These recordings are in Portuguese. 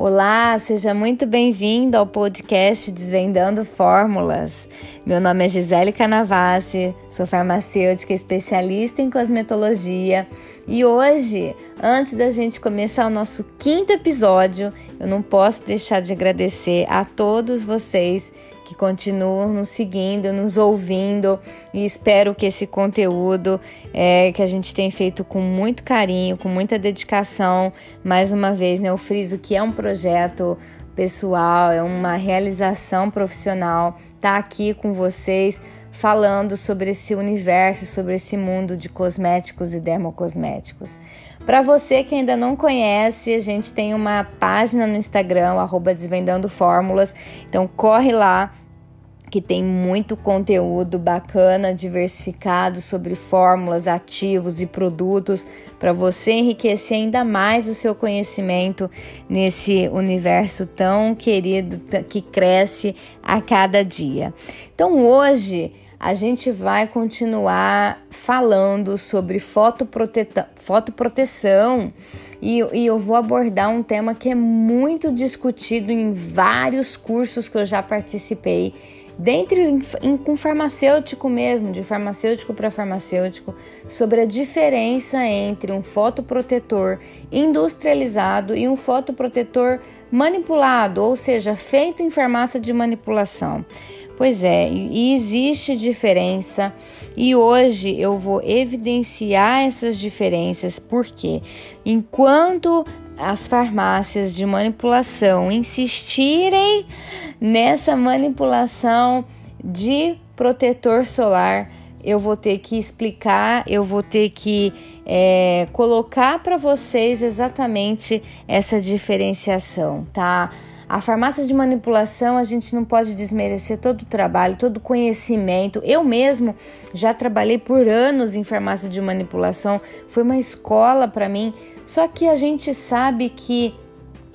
Olá, seja muito bem-vindo ao podcast Desvendando Fórmulas. Meu nome é Gisele Canavassi, sou farmacêutica especialista em cosmetologia e hoje, antes da gente começar o nosso quinto episódio, eu não posso deixar de agradecer a todos vocês que continuam nos seguindo, nos ouvindo e espero que esse conteúdo é, que a gente tem feito com muito carinho, com muita dedicação, mais uma vez, né, eu friso que é um projeto pessoal, é uma realização profissional, tá aqui com vocês falando sobre esse universo, sobre esse mundo de cosméticos e dermocosméticos. Para você que ainda não conhece, a gente tem uma página no Instagram, Desvendando Fórmulas. Então corre lá, que tem muito conteúdo bacana, diversificado sobre fórmulas, ativos e produtos para você enriquecer ainda mais o seu conhecimento nesse universo tão querido que cresce a cada dia. Então hoje a gente vai continuar falando sobre fotoproteção e, e, eu vou abordar um tema que é muito discutido em vários cursos que eu já participei, dentro em, em, com farmacêutico mesmo, de farmacêutico para farmacêutico, sobre a diferença entre um fotoprotetor industrializado e um fotoprotetor manipulado, ou seja, feito em farmácia de manipulação. Pois é, e existe diferença e hoje eu vou evidenciar essas diferenças porque enquanto as farmácias de manipulação insistirem nessa manipulação de protetor solar, eu vou ter que explicar, eu vou ter que é, colocar para vocês exatamente essa diferenciação, tá? A farmácia de manipulação, a gente não pode desmerecer todo o trabalho, todo o conhecimento. Eu mesmo já trabalhei por anos em farmácia de manipulação, foi uma escola para mim. Só que a gente sabe que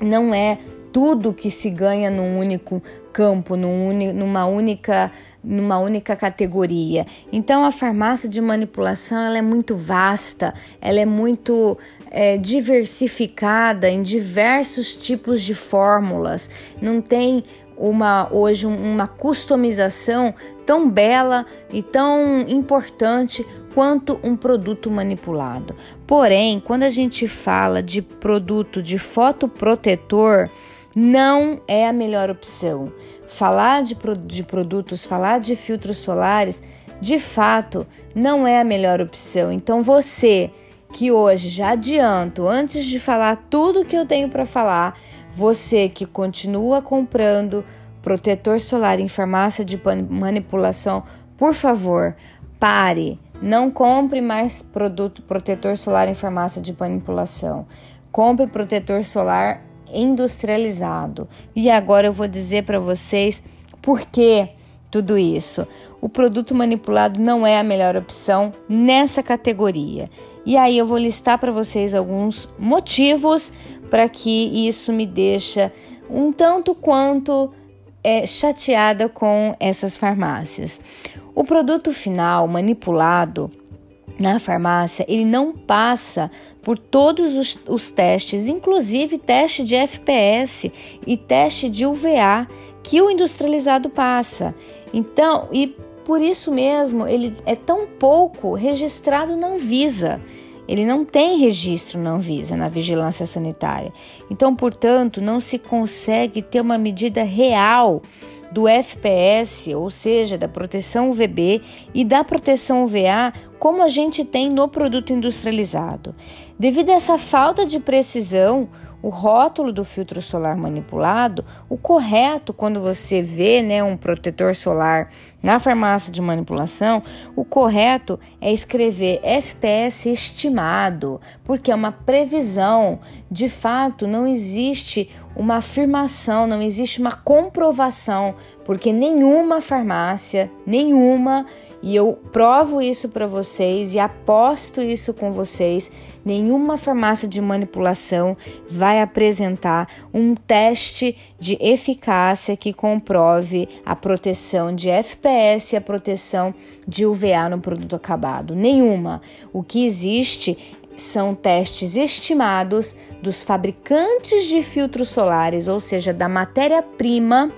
não é tudo que se ganha num único campo, num numa única numa única categoria. Então a farmácia de manipulação ela é muito vasta, ela é muito é, diversificada em diversos tipos de fórmulas. Não tem uma hoje uma customização tão bela e tão importante quanto um produto manipulado. Porém, quando a gente fala de produto de fotoprotetor, não é a melhor opção. Falar de, de produtos, falar de filtros solares, de fato, não é a melhor opção. Então, você que hoje já adianto, antes de falar tudo que eu tenho para falar, você que continua comprando protetor solar em farmácia de manipulação, por favor, pare. Não compre mais produto protetor solar em farmácia de manipulação. Compre protetor solar industrializado. E agora eu vou dizer para vocês por que tudo isso. O produto manipulado não é a melhor opção nessa categoria. E aí eu vou listar para vocês alguns motivos para que isso me deixa um tanto quanto é, chateada com essas farmácias. O produto final manipulado na farmácia, ele não passa por todos os, os, testes, inclusive teste de FPS e teste de UVA que o industrializado passa. Então, e por isso mesmo, ele é tão pouco registrado na Anvisa. Ele não tem registro na Anvisa, na vigilância sanitária. Então, portanto, não se consegue ter uma medida real do FPS, ou seja, da proteção UVB e da proteção UVA, como a gente tem no produto industrializado. Devido a essa falta de precisão, o rótulo do filtro solar manipulado, o correto quando você vê né, um protetor solar na farmácia de manipulação, o correto é escrever FPS estimado, porque é uma previsão. De fato, não existe uma afirmação, não existe uma comprovação, porque nenhuma farmácia, nenhuma e eu provo isso para vocês e aposto isso com vocês. Nenhuma farmácia de manipulação vai apresentar um teste de eficácia que comprove a proteção de FPS e a proteção de UVA no produto acabado. Nenhuma. O que existe são testes estimados dos fabricantes de filtros solares, ou seja, da matéria-prima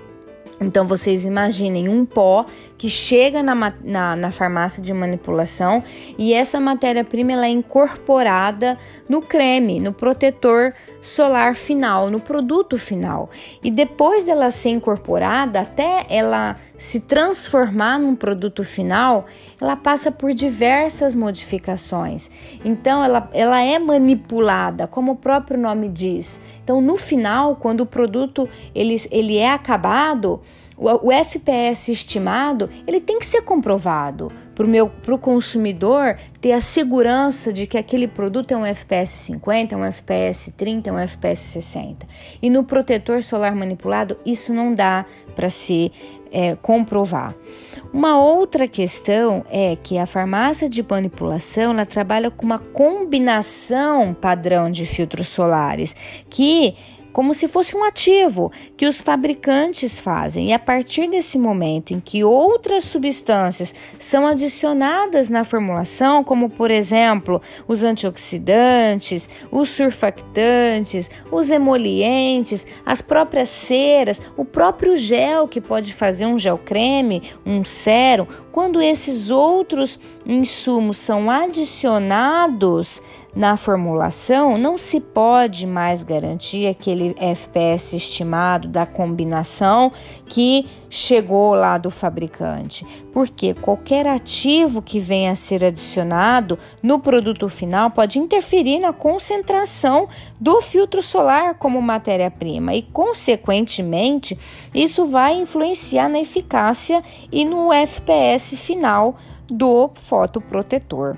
então vocês imaginem um pó que chega na, na, na farmácia de manipulação e essa matéria-prima é incorporada no creme, no protetor solar final, no produto final. E depois dela ser incorporada, até ela se transformar num produto final, ela passa por diversas modificações. Então ela, ela é manipulada, como o próprio nome diz. Então no final, quando o produto ele, ele é acabado, o, FPS estimado ele tem que ser comprovado para o consumidor ter a segurança de que aquele produto é um FPS 50, é um FPS 30, é um FPS 60. E no protetor solar manipulado isso não dá para se é, comprovar. Uma outra questão é que a farmácia de manipulação ela trabalha com uma combinação padrão de filtros solares que como se fosse um ativo que os fabricantes fazem. E a partir desse momento em que outras substâncias são adicionadas na formulação, como por exemplo os antioxidantes, os surfactantes, os emolientes, as próprias ceras, o próprio gel que pode fazer um gel creme, um sérum, quando esses outros insumos são adicionados na formulação, não se pode mais garantir aquele FPS estimado da combinação que chegou lá do fabricante, porque qualquer ativo que venha a ser adicionado no produto final pode interferir na concentração do filtro solar como matéria-prima. E, consequentemente, isso vai influenciar na eficácia e no FPS final do fotoprotetor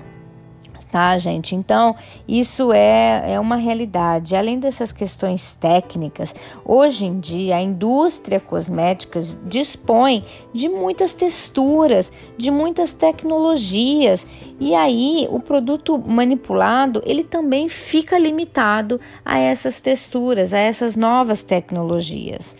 tá, gente? Então, isso é, é uma realidade. Além dessas questões técnicas, hoje em dia a indústria cosmética dispõe de muitas texturas, de muitas tecnologias, e aí o produto manipulado ele também fica limitado a essas texturas, a essas novas tecnologias.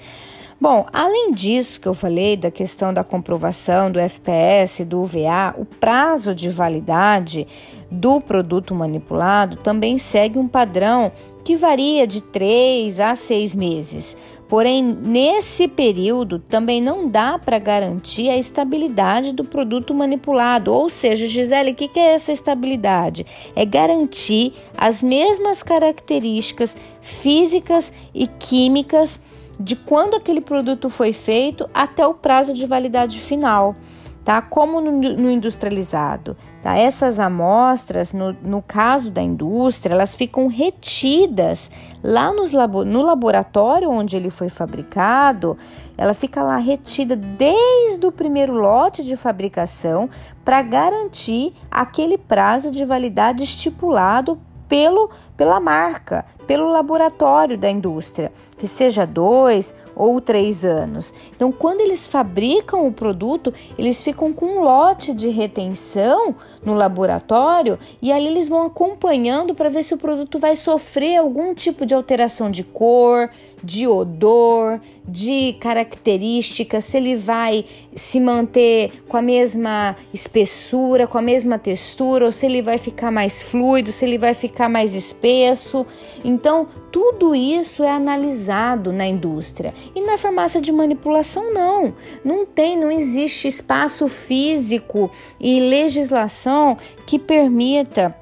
Bom, além disso que eu falei da questão da comprovação do FPS, do UVA, o prazo de validade do produto manipulado também segue um padrão que varia de 3 a 6 meses. Porém, nesse período também não dá para garantir a estabilidade do produto manipulado. Ou seja, Gisele, o que, que é essa estabilidade? É garantir as mesmas características físicas e químicas de quando aquele produto foi feito até o prazo de validade final, tá? Como no, no industrializado, tá? Essas amostras, no, no, caso da indústria, elas ficam retidas lá labo, no laboratório onde ele foi fabricado, ela fica lá retida desde o primeiro lote de fabricação para garantir aquele prazo de validade estipulado pelo, pela marca, pelo laboratório da indústria, que seja dois ou três anos. Então, quando eles fabricam o produto, eles ficam com um lote de retenção no laboratório e ali eles vão acompanhando para ver se o produto vai sofrer algum tipo de alteração de cor, de odor, de características, se ele vai se manter com a mesma espessura, com a mesma textura, ou se ele vai ficar mais fluido, se ele vai ficar mais espesso. Então, tudo isso é analisado na indústria. E na farmácia de manipulação, não. Não tem, não existe espaço físico e legislação que permita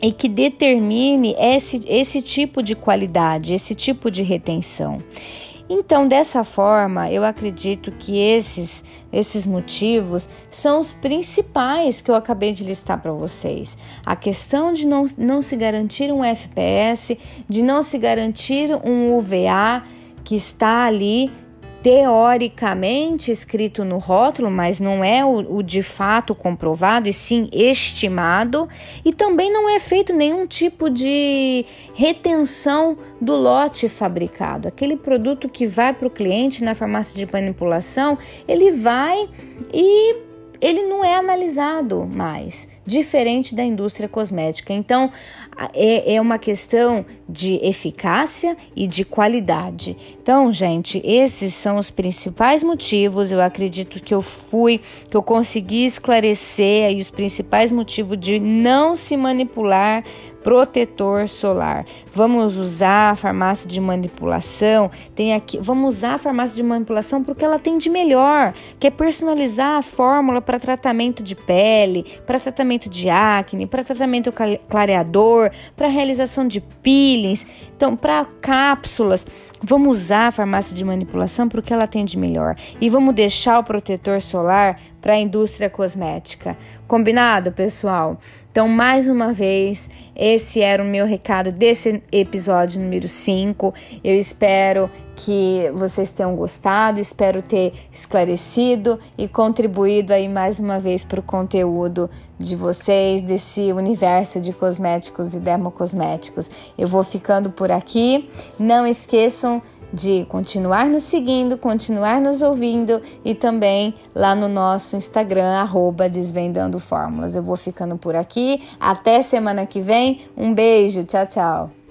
e que determine esse, esse tipo de qualidade, esse tipo de retenção. Então, dessa forma, eu acredito que esses, esses motivos são os principais que eu acabei de listar para vocês. A questão de não, não se garantir um FPS, de não se garantir um UVA que está ali teoricamente escrito no rótulo, mas não é o, o, de fato comprovado, e sim estimado, e também não é feito nenhum tipo de retenção do lote fabricado. Aquele produto que vai para o cliente na farmácia de manipulação, ele vai e ele não é analisado mais diferente da indústria cosmética. Então, é, é uma questão de eficácia e de qualidade. Então, gente, esses são os principais motivos. Eu acredito que eu fui, que eu consegui esclarecer aí os principais motivos de não se manipular protetor solar. Vamos usar a farmácia de manipulação. Tem aqui, vamos usar a farmácia de manipulação porque ela tem de melhor, que é personalizar a fórmula para tratamento de pele, para tratamento de acne, para tratamento clareador, para realização de peelings, então para cápsulas. Vamos usar a farmácia de manipulação porque ela tem de melhor e vamos deixar o protetor solar para a indústria cosmética. Combinado, pessoal? Então, mais uma vez, esse era o meu recado desse episódio número 5. Eu espero que vocês tenham gostado, espero ter esclarecido e contribuído aí mais uma vez para o conteúdo de vocês, desse universo de cosméticos e dermocosméticos. Eu vou ficando por aqui. Não esqueçam de continuar nos seguindo, continuar nos ouvindo e também lá no nosso Instagram, arroba Desvendando Fórmulas. Eu vou ficando por aqui. Até semana que vem. Um beijo. Tchau, tchau.